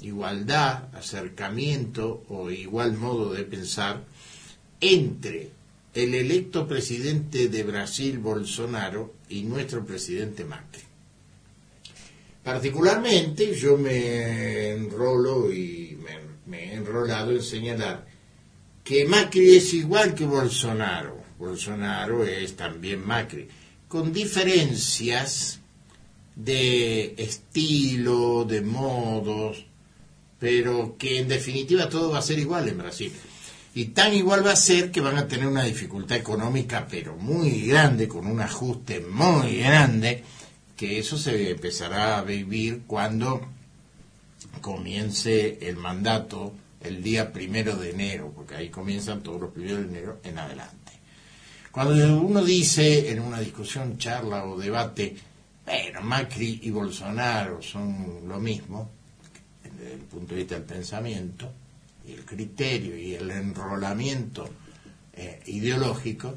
igualdad, acercamiento o igual modo de pensar entre el electo presidente de Brasil, Bolsonaro, y nuestro presidente Macri. Particularmente yo me enrolo y me, me he enrolado en señalar que Macri es igual que Bolsonaro. Bolsonaro es también Macri, con diferencias de estilo, de modos, pero que en definitiva todo va a ser igual en Brasil. Y tan igual va a ser que van a tener una dificultad económica, pero muy grande, con un ajuste muy grande, que eso se empezará a vivir cuando comience el mandato el día primero de enero, porque ahí comienzan todos los primeros de enero en adelante. Cuando uno dice en una discusión, charla o debate, bueno, Macri y Bolsonaro son lo mismo, desde el punto de vista del pensamiento, y el criterio y el enrolamiento eh, ideológico,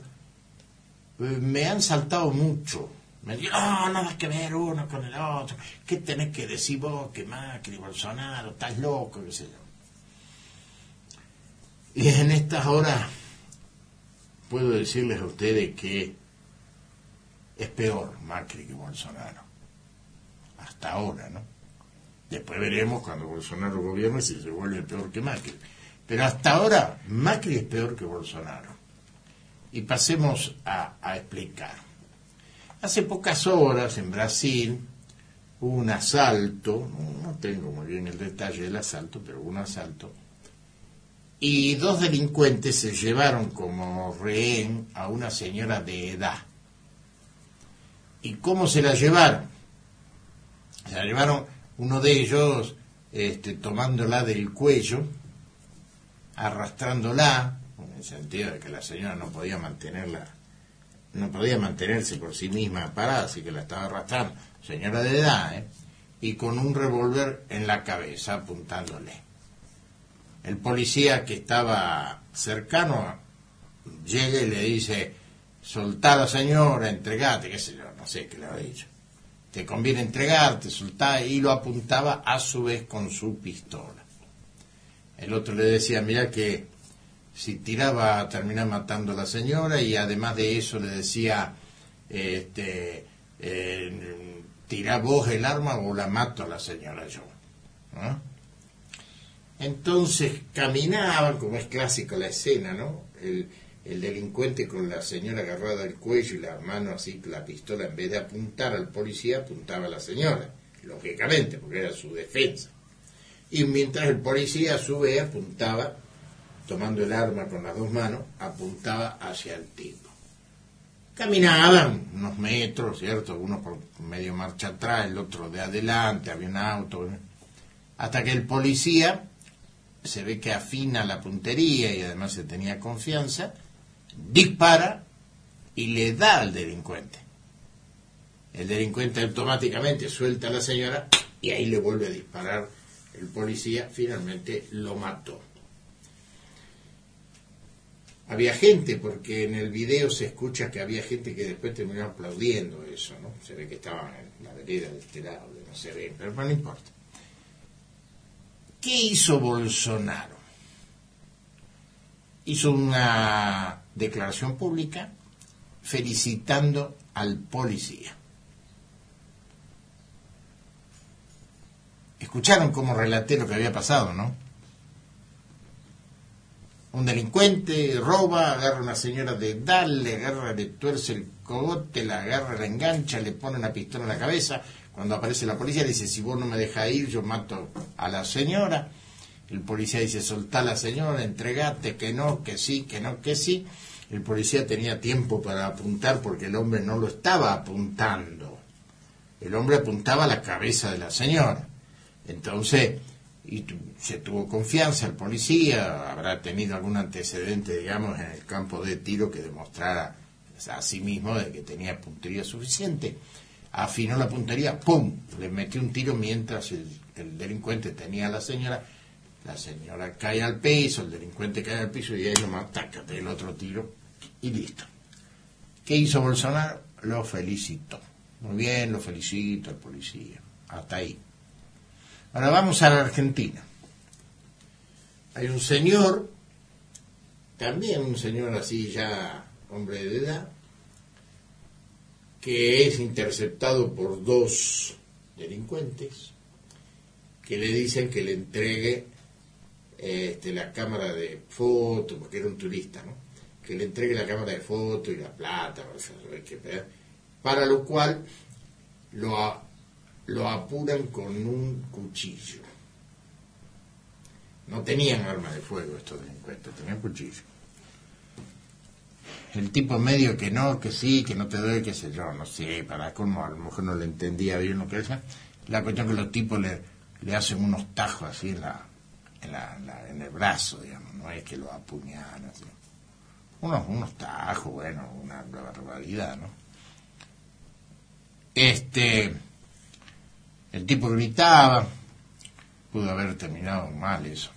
eh, me han saltado mucho. Me dicen, no, nada que ver uno con el otro. ¿Qué tenés que decir vos que Macri, Bolsonaro, estás loco, qué sé yo? Y en estas horas puedo decirles a ustedes que es peor Macri que Bolsonaro. Hasta ahora, ¿no? Después veremos cuando Bolsonaro gobierne si se vuelve peor que Macri. Pero hasta ahora Macri es peor que Bolsonaro. Y pasemos a, explicar. Hace pocas horas en Brasil hubo un asalto, no tengo muy bien el detalle del asalto, pero hubo un asalto, y dos delincuentes se llevaron como rehén a una señora de edad. ¿Y cómo se la llevaron? Se la llevaron uno de ellos este, tomándola del cuello, arrastrándola, en el sentido de que la señora no podía mantenerla, no podía mantenerse por sí misma parada, así que la estaba arrastrando, señora de edad, ¿eh? y con un revólver en la cabeza apuntándole. El policía que estaba cercano llega y le dice, soltá señora, entregate, qué sé yo, no sé qué le había dicho te conviene entregarte, soltar, y lo apuntaba a su vez con su pistola. El otro le decía, mira que si tiraba a terminar matando a la señora y además de eso le decía, este, eh, tira vos el arma o la mato a la señora yo. Entonces caminaban, como es clásico la escena, ¿no? El delincuente con la señora agarrada al cuello y la mano así, la pistola, en vez de apuntar al policía, apuntaba a la señora, lógicamente, porque era su defensa. Y mientras el policía a su vez apuntaba, tomando el arma con las dos manos, apuntaba hacia el tipo. Caminaban unos metros, ¿cierto? Uno por medio marcha atrás, el otro de adelante, había un auto, hasta que el policía se ve que afina la puntería y además se tenía confianza, dispara y le da al delincuente. El delincuente automáticamente suelta a la señora y ahí le vuelve a disparar el policía, finalmente lo mató. Había gente, porque en el video se escucha que había gente que después terminó aplaudiendo eso, ¿no? Se ve que estaban en la vereda de este lado, no se ve, pero no importa. ¿Qué hizo Bolsonaro? Hizo una declaración pública felicitando al policía. Escucharon cómo relaté lo que había pasado, ¿no? Un delincuente roba, agarra a una señora de edad, le agarra, le tuerce el cogote, la agarra, la engancha, le pone una pistola en la cabeza. Cuando aparece la policía dice, si vos no me dejas ir, yo mato a la señora. El policía dice, soltá a la señora, entregate, que no, que sí, que no, que sí. El policía tenía tiempo para apuntar porque el hombre no lo estaba apuntando. El hombre apuntaba a la cabeza de la señora. Entonces, se tuvo confianza el policía, habrá tenido algún antecedente, digamos, en el campo de tiro que demostrara a sí mismo de que tenía puntería suficiente. Afinó la puntería, ¡pum! Le metió un tiro mientras el delincuente tenía a la señora la señora cae al piso, el delincuente cae al piso y ahí lo mata, el otro tiro y listo. ¿Qué hizo Bolsonaro? Lo felicitó. Muy bien, lo felicito al policía. Hasta ahí. Ahora vamos a la Argentina. Hay un señor, también un señor así ya hombre de edad, que es interceptado por dos delincuentes que le dicen que le entregue este, la cámara de foto, porque era un turista, ¿no? Que le entregue la cámara de foto y la plata, para lo cual lo, lo apuran con un cuchillo. No tenían arma de fuego estos delincuentes, tenían cuchillo. El tipo medio que no, que sí, que no te doy, qué sé yo, no sé, para cómo a lo mejor no le entendía bien lo que decía. La cuestión que los tipos le, le hacen unos tajos así en la, en, la, en el brazo, digamos, no es que lo apuñalan, unos, unos tajos, bueno, una barbaridad, ¿no? Este, el tipo gritaba, pudo haber terminado mal eso.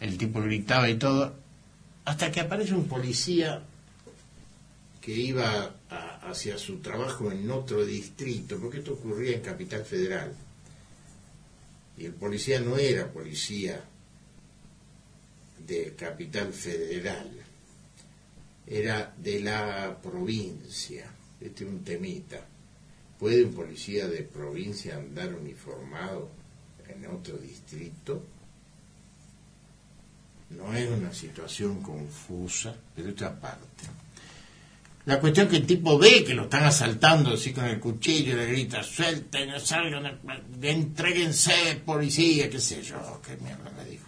El tipo gritaba y todo, hasta que aparece un policía que iba hacia su trabajo en otro distrito, porque esto ocurría en Capital Federal. Y el policía no era policía de Capital Federal, era de la provincia. Este es un temita. ¿Puede un policía de provincia andar uniformado en otro distrito? No es una situación confusa, pero otra parte. La cuestión que el tipo ve que lo están asaltando así con el cuchillo le grita, suelten, salgan, entreguense, policía, qué sé yo, qué mierda le dijo.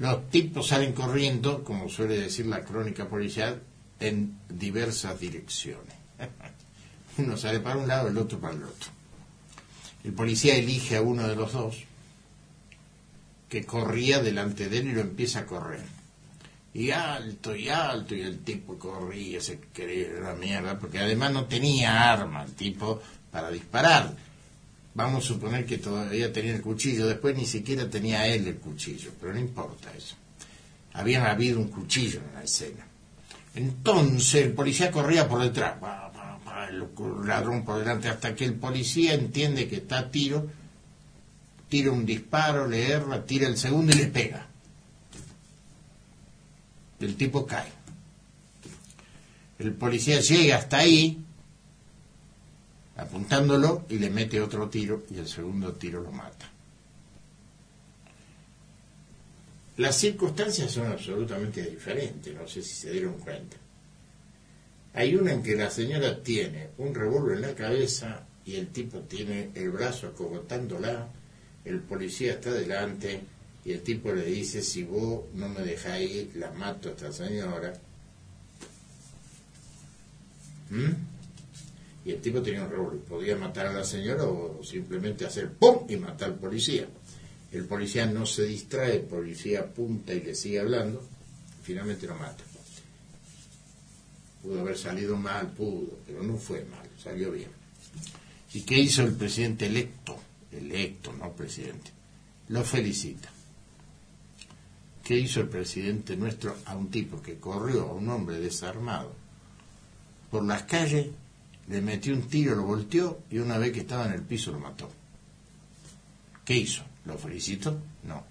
Los tipos salen corriendo, como suele decir la crónica policial, en diversas direcciones. Uno sale para un lado, el otro para el otro. El policía elige a uno de los dos, que corría delante de él y lo empieza a correr. Y alto y alto, y el tipo corría, se creía la mierda, porque además no tenía arma el tipo para disparar. Vamos a suponer que todavía tenía el cuchillo, después ni siquiera tenía él el cuchillo, pero no importa eso. Había habido un cuchillo en la escena. Entonces el policía corría por detrás, el ladrón por delante, hasta que el policía entiende que está a tiro, tira un disparo, le erra, tira el segundo y le pega. El tipo cae. El policía llega hasta ahí, apuntándolo, y le mete otro tiro, y el segundo tiro lo mata. Las circunstancias son absolutamente diferentes, no sé si se dieron cuenta. Hay una en que la señora tiene un revólver en la cabeza y el tipo tiene el brazo acogotándola, el policía está delante y el tipo le dice, si vos no me dejáis, la mato a esta señora. ¿Mm? Y el tipo tenía un revólver, podía matar a la señora o simplemente hacer ¡pum! y matar al policía. El policía no se distrae, el policía apunta y le sigue hablando, finalmente lo mata. Pudo haber salido mal, pudo, pero no fue mal, salió bien. ¿Y qué hizo el presidente electo? Electo, no presidente. Lo felicita. ¿Qué hizo el presidente nuestro a un tipo que corrió a un hombre desarmado por las calles, le metió un tiro, lo volteó y una vez que estaba en el piso lo mató? ¿Qué hizo? ¿Lo felicito? No.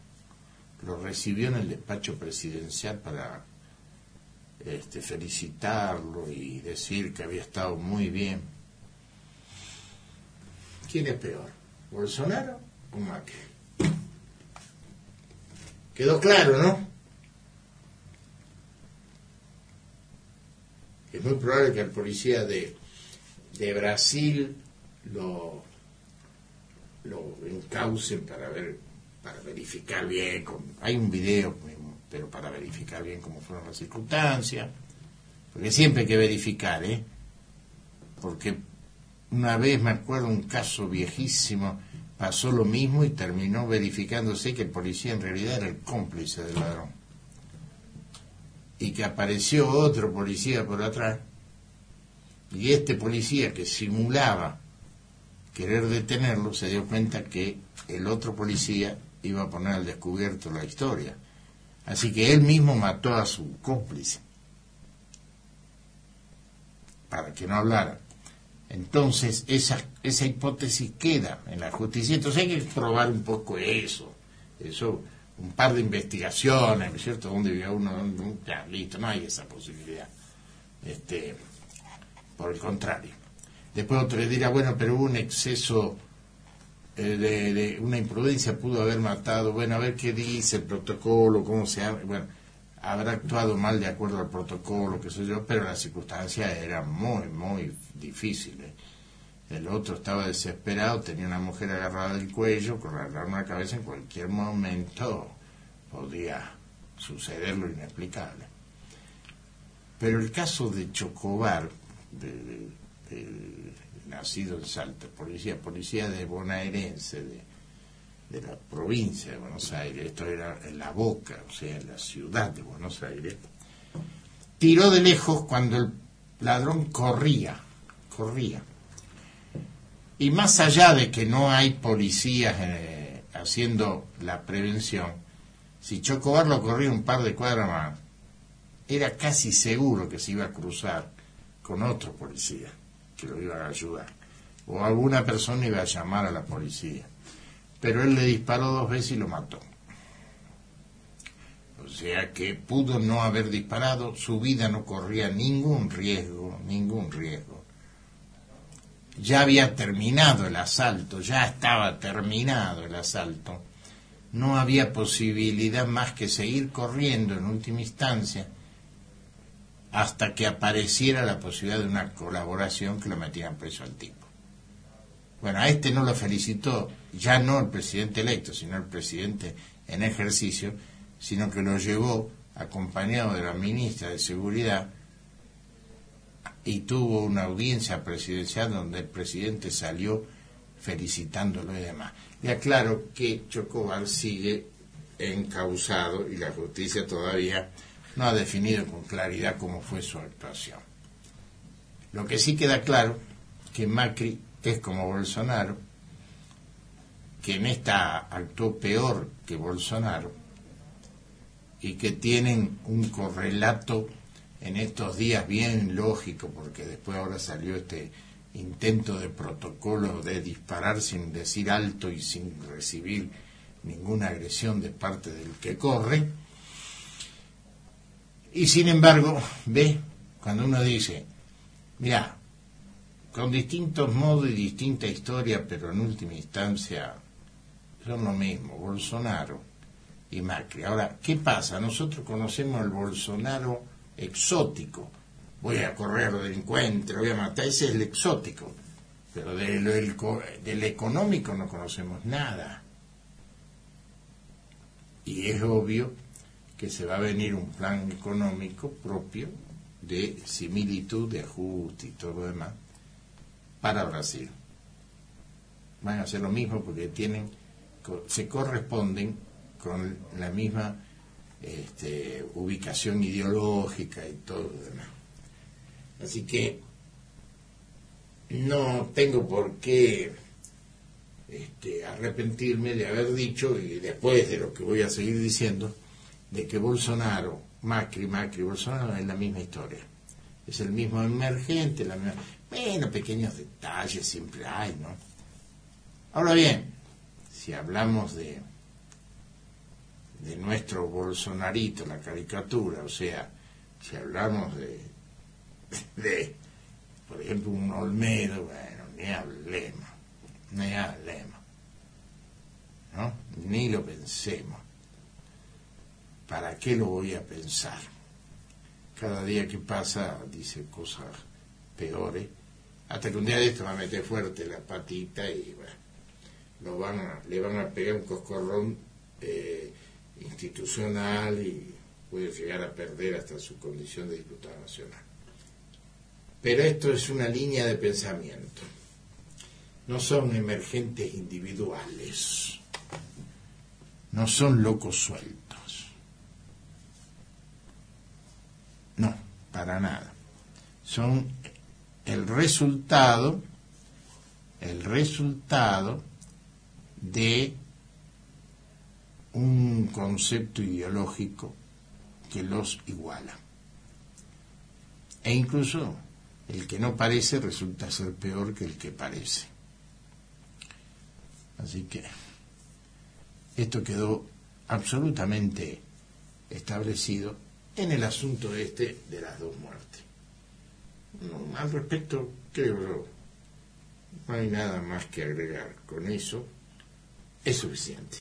Lo recibió en el despacho presidencial para este, felicitarlo y decir que había estado muy bien. ¿Quién es peor? ¿Bolsonaro o Macri? Quedó claro, ¿no? Es muy probable que el policía de, de Brasil lo, lo encaucen para ver, para verificar bien. hay un video pero para verificar bien cómo fueron las circunstancias, porque siempre hay que verificar, ¿eh? Porque una vez me acuerdo un caso viejísimo, pasó lo mismo y terminó verificándose que el policía en realidad era el cómplice del ladrón. Y que apareció otro policía por atrás, y este policía que simulaba querer detenerlo se dio cuenta que el otro policía iba a poner al descubierto la historia Así que él mismo mató a su cómplice para que no hablara. Entonces, esa, esa hipótesis queda en la justicia. Entonces hay que probar un poco eso. Eso, un par de investigaciones, ¿no es cierto? ¿Dónde vive uno? Ya, listo, no hay esa posibilidad. Este, por el contrario. Después otro le dirá, bueno, pero hubo un exceso eh, de, una imprudencia, pudo haber matado. Bueno, a ver qué dice el protocolo, cómo se... Bueno, habrá actuado mal de acuerdo al protocolo, qué sé yo, pero las circunstancias eran muy, muy difíciles. El otro estaba desesperado, tenía una mujer agarrada del cuello, con la cabeza en cualquier momento podía suceder lo inexplicable. Pero el caso de Chocobar, de, nacido en Salta, policía, policía de bonaerense, de, de la provincia de Buenos Aires, esto era en la boca, o sea, en la ciudad de Buenos Aires, tiró de lejos cuando el ladrón corría, corría. Y más allá de que no hay policías eh, haciendo la prevención, si Chocobar lo corría un par de cuadras más, era casi seguro que se iba a cruzar con otro policía que lo iba a ayudar. O alguna persona iba a llamar a la policía pero él le disparó dos veces y lo mató. O sea que pudo no haber disparado, su vida no corría ningún riesgo, ningún riesgo. Ya había terminado el asalto, ya estaba terminado el asalto. No había posibilidad más que seguir corriendo en última instancia hasta que apareciera la posibilidad de una colaboración que lo metieran preso al tipo. Bueno, a este no lo felicitó ya no el presidente electo, sino el presidente en ejercicio, sino que lo llevó acompañado de la ministra de Seguridad y tuvo una audiencia presidencial donde el presidente salió felicitándolo y demás. Y aclaro que Chocobar sigue encausado y la justicia todavía no ha definido con claridad cómo fue su actuación. Lo que sí queda claro que Macri es como Bolsonaro, que en esta actuó peor que Bolsonaro y que tienen un correlato en estos días bien lógico, porque después ahora salió este intento de protocolo de disparar sin decir alto y sin recibir ninguna agresión de parte del que corre. Y sin embargo, ve, cuando uno dice, mira, con distintos modos y distinta historia, pero en última instancia son lo mismo, Bolsonaro y Macri. Ahora, ¿qué pasa? Nosotros conocemos al Bolsonaro exótico. Voy a correr delincuente, lo voy a matar, ese es el exótico. Pero del económico no conocemos nada. Y es obvio que se va a venir un plan económico propio de similitud, de ajuste y todo lo demás para Brasil. Van a hacer lo mismo porque tienen se corresponden con la misma este, ubicación ideológica y todo lo demás. Así que no tengo por qué este, arrepentirme de haber dicho, y después de lo que voy a seguir diciendo, de que Bolsonaro, Macri, Macri, Bolsonaro es la misma historia. Es el mismo emergente, la misma... Bueno, pequeños detalles siempre hay, ¿no? Ahora bien, si hablamos de, de nuestro Bolsonarito, la caricatura, o sea, si hablamos de, de por ejemplo, un Olmedo, bueno, ni hablemos, ni hablemos, ¿no? Ni lo pensemos. ¿Para qué lo voy a pensar? Cada día que pasa dice cosas peores, hasta que un día de esto va a meter fuerte la patita y van a, le van a pegar un coscorrón eh, institucional y puede llegar a perder hasta su condición de diputado nacional. Pero esto es una línea de pensamiento. No son emergentes individuales. No son locos sueltos. No, para nada. Son el resultado, el resultado de un concepto ideológico que los iguala. E incluso el que no parece resulta ser peor que el que parece. Así que esto quedó absolutamente establecido en el asunto este de las dos muertes. al respecto, creo yo, no hay nada más que agregar. Con eso es suficiente.